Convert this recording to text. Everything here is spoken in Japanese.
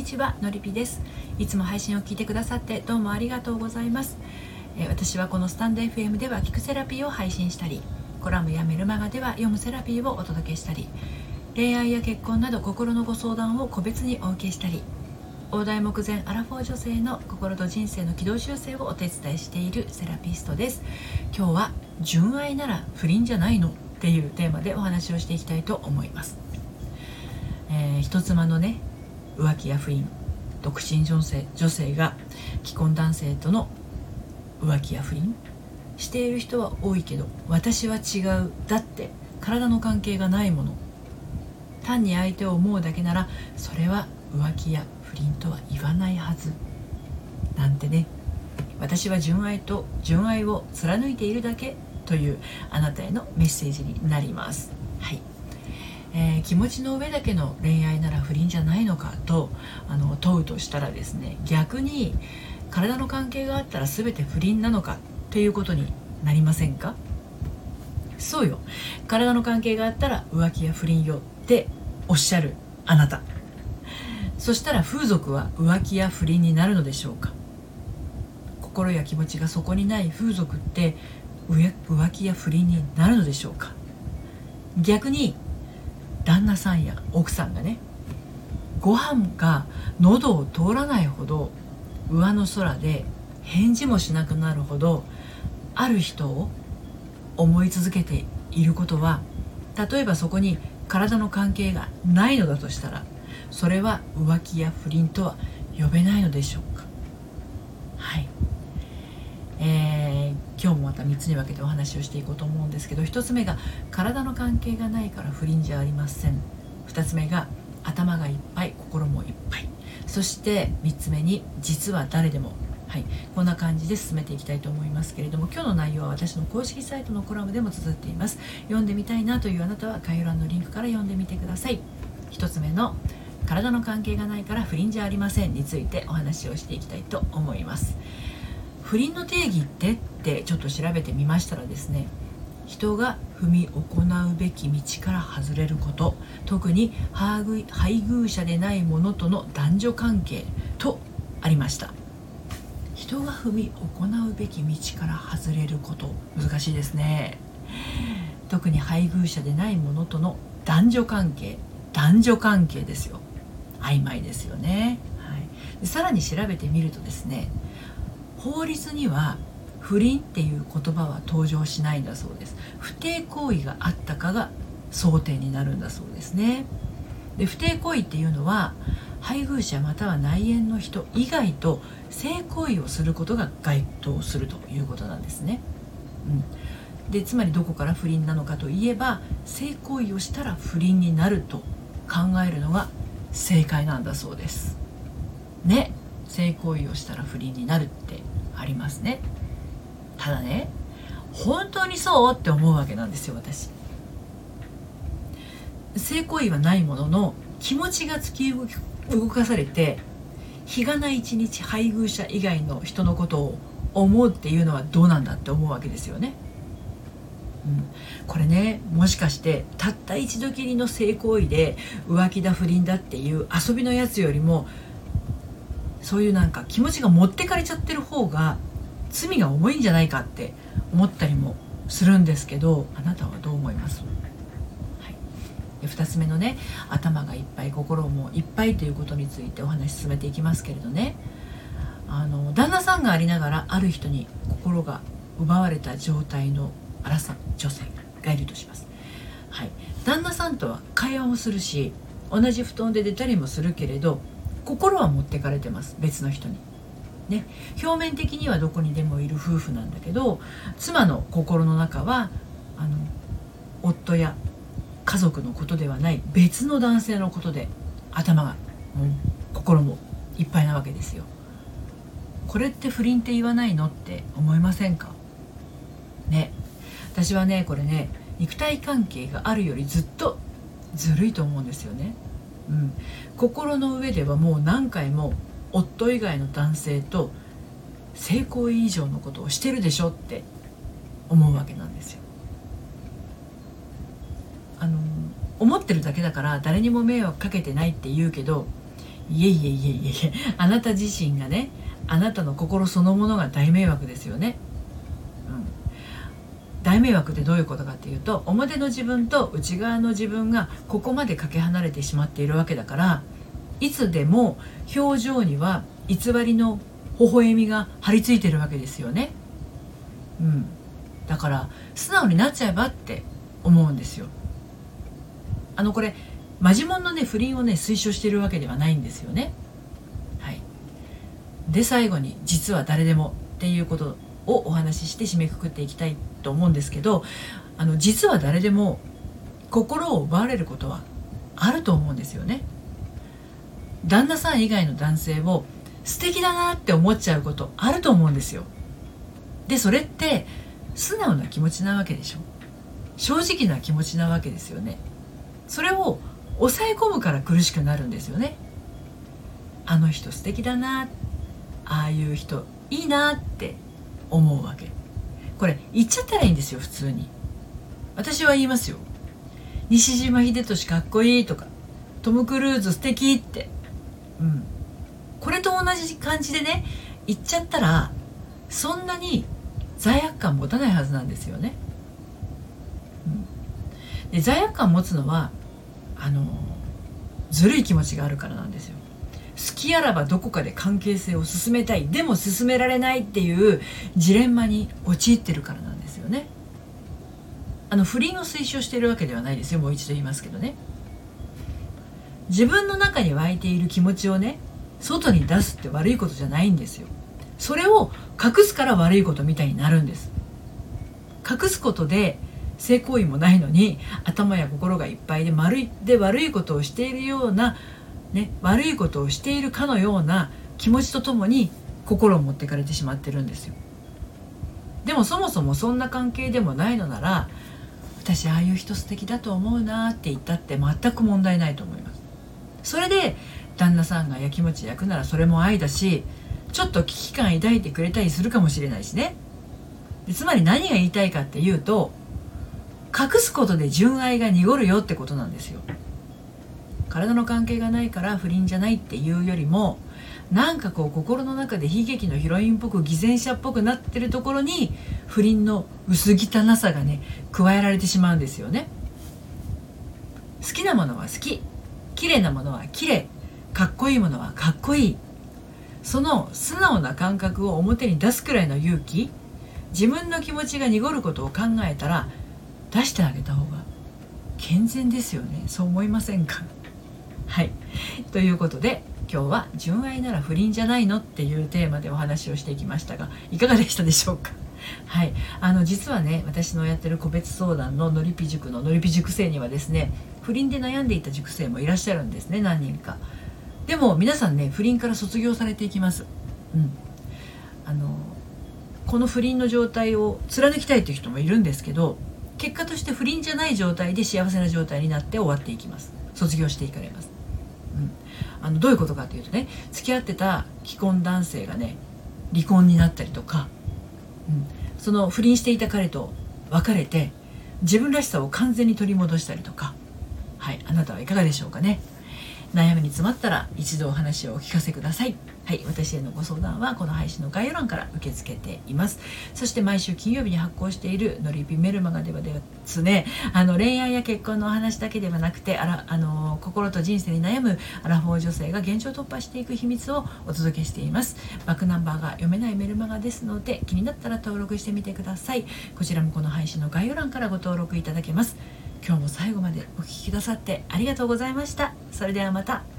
にちはのりぴです。いつも配信を聞いてくださってどうもありがとうございます。私はこのスタンド FM では聞くセラピーを配信したりコラムやメルマガでは読むセラピーをお届けしたり恋愛や結婚など心のご相談を個別にお受けしたり大台目前アラフォー女性の心と人生の軌道修正をお手伝いしているセラピストです。今日は純愛なら不倫じゃないのっていうテーマでお話をしていきたいと思います、えー、人妻のね浮気や不倫独身女性女性が既婚男性との浮気や不倫している人は多いけど私は違うだって体の関係がないもの。単に相手を思うだけならそれは浮気や不倫とは言わないはず。なんてね私は純愛と純愛を貫いているだけというあなたへのメッセージになります。はい。えー、気持ちの上だけの恋愛なら不倫じゃないのかとあの問うとしたらですね逆に体の関係があったら全て不倫なのかということになりませんか？そうよ。体の関係があったら浮気や不倫よっておっしゃるあなた。そしたら風俗は浮気や不倫になるのでしょうか？心や気持ちがそこにない風俗って浮気や不倫になるのでしょうか？逆に旦那さんや奥さんがねご飯が喉を通らないほど上の空で返事もしなくなるほどある人を思い続けていることは例えばそこに体の関係がないのだとしたらそれは浮気や不倫とは呼べないのでしょうか。はい。えー、今日もまた3つに分けてお話をしていこうと思うんですけど1つ目が体の関係がないから不倫じゃありません。2つ目が頭がいっぱい心もいっぱい。そして3つ目に実は誰でも。はい、こんな感じで進めていきたいと思いますけれども今日の内容は私の公式サイトのコラムでも綴っています。読んでみたいなというあなたは概要欄のリンクから読んでみてください。1つ目の体の関係がないから不倫じゃありませんについてお話をしていきたいと思います。不倫の定義ってってちょっと調べてみましたらですね人が踏み行うべき道から外れること特に配偶者でない者との男女関係とありました。人が踏み行うべき道から外れること難しいですね。特に配偶者でない者との男女関係男女関係ですよ。曖昧ですよね、はい、でさらに調べてみるとですね法律には不倫っていう言葉は登場しないんだそうです。不貞行為があったかが争点になるんだそうですね。で不貞行為っていうのは配偶者または内縁の人以外と性行為をすることが該当するということなんですね、うん、でつまりどこから不倫なのかといえば性行為をしたら不倫になると考えるのが正解なんだそうです。ね。性行為をしたら不倫になるってありますね。ただね本当にそうって思うわけなんですよ私。性行為はないものの気持ちが突き動かされて日がない一日配偶者以外の人のことを思うっていうのはどうなんだって思うわけですよね。うん、これねもしかしてたった一度きりの性行為で浮気だ不倫だっていう遊びのやつよりもそういうなんか気持ちが持ってかれちゃってる方が罪が重いんじゃないかって思ったりもするんですけどあなたはどう思います、はい、2つ目のね頭がいっぱい心もいっぱいということについてお話し進めていきますけれどね。あの旦那さんがありながらある人に心が奪われた状態の荒さ女性がいるとします、はい、旦那さんとは会話もするし同じ布団で出たりもするけれど心は持ってかれてます別の人に。ね、表面的にはどこにでもいる夫婦なんだけど妻の心の中はあの夫や家族のことではない別の男性のことで頭がもう心もいっぱいなわけですよ。これって不倫って言わないのって思いませんか？ね私はねこれね肉体関係があるよりずっとずるいと思うんですよね。うん、心の上ではもう何回も夫以外の男性と性行為以上のことをしてるでしょって思うわけなんですよ。あの思ってるだけだから誰にも迷惑かけてないって言うけどいえいえいえいえあなた自身がねあなたの心そのものが大迷惑ですよね、迷惑ってどういうことかっていうと表の自分と内側の自分がここまでかけ離れてしまっているわけだからいつでも表情には偽りの微笑みが張り付いてるわけですよね。うん。だから素直になっちゃえばって思うんですよ。あのこれマジモンのね不倫をね推奨してるわけではないんですよね。はい。で最後に「実は誰でも」っていうことをお話しして締めくくっていきたいと思うんですけどあの実は誰でも心を奪われることはあると思うんですよね。旦那さん以外の男性を素敵だなって思っちゃうことあると思うんですよ。でそれって素直な気持ちなわけでしょ。正直な気持ちなわけですよね。それを抑え込むから苦しくなるんですよね。あの人素敵だなああいう人いいなって思うわけ。これ言っちゃったらいいんですよ普通に。私は言いますよ。西島秀俊かっこいいとかトム・クルーズ素敵って。うん。これと同じ感じでね言っちゃったらそんなに罪悪感持たないはずなんですよね、うん、で罪悪感持つのはあのずるい気持ちがあるからなんですよ。きあらばどこかで関係性を進めたいでも進められないっていうジレンマに陥ってるからなんですよね。あの不倫を推奨しているわけではないですよもう一度言いますけどね。自分の中に湧いている気持ちをね外に出すって悪いことじゃないんですよ。それを隠すから悪いことみたいになるんです。隠すことで性行為もないのに頭や心がいっぱいで丸いで悪いことをしているような、ね、悪いことをしているかのような気持ちとともに心を持ってかれてしまってるんですよ。でもそもそもそんな関係でもないのなら私ああいう人素敵だと思うなって言ったって全く問題ないと思います。それで旦那さんがやきもち焼くならそれも愛だしちょっと危機感抱いてくれたりするかもしれないしね。つまり何が言いたいかっていうと隠すことで純愛が濁るよってことなんですよ。体の関係がないから不倫じゃないっていうよりもなんかこう心の中で悲劇のヒロインっぽく偽善者っぽくなってるところに不倫の薄汚さがね加えられてしまうんですよね。好きなものは好き。綺麗なものは綺麗。かっこいいものはかっこいい。その素直な感覚を表に出すくらいの勇気。自分の気持ちが濁ることを考えたら出してあげた方が健全ですよね。そう思いませんか？はい。ということで今日は「純愛なら不倫じゃないの?」っていうテーマでお話をしていきましたがいかがでしたでしょうか？はい。あの実はね私のやってる個別相談ののりぴ塾ののりぴ塾生にはですね不倫で悩んでいた塾生もいらっしゃるんですね何人か。でも皆さんね不倫から卒業されていきます。うん。あのこの不倫の状態を貫きたいという人もいるんですけど結果として不倫じゃない状態で幸せな状態になって終わっていきます。卒業していかれます、あのどういうことかというとね付き合ってた既婚男性がね離婚になったりとか、うん、その不倫していた彼と別れて自分らしさを完全に取り戻したりとかはい。あなたはいかがでしょうかね。悩みに詰まったら一度お話をお聞かせください。はい私へのご相談はこの配信の概要欄から受け付けています。そして毎週金曜日に発行しているのりぴメルマガではですねあの恋愛や結婚のお話だけではなくてあらあの心と人生に悩むアラフォー女性が現状突破していく秘密をお届けしています。バックナンバーが読めないメルマガですので気になったら登録してみてください。こちらもこの配信の概要欄からご登録いただけます。今日も最後までお聴きくださってありがとうございました。それではまた。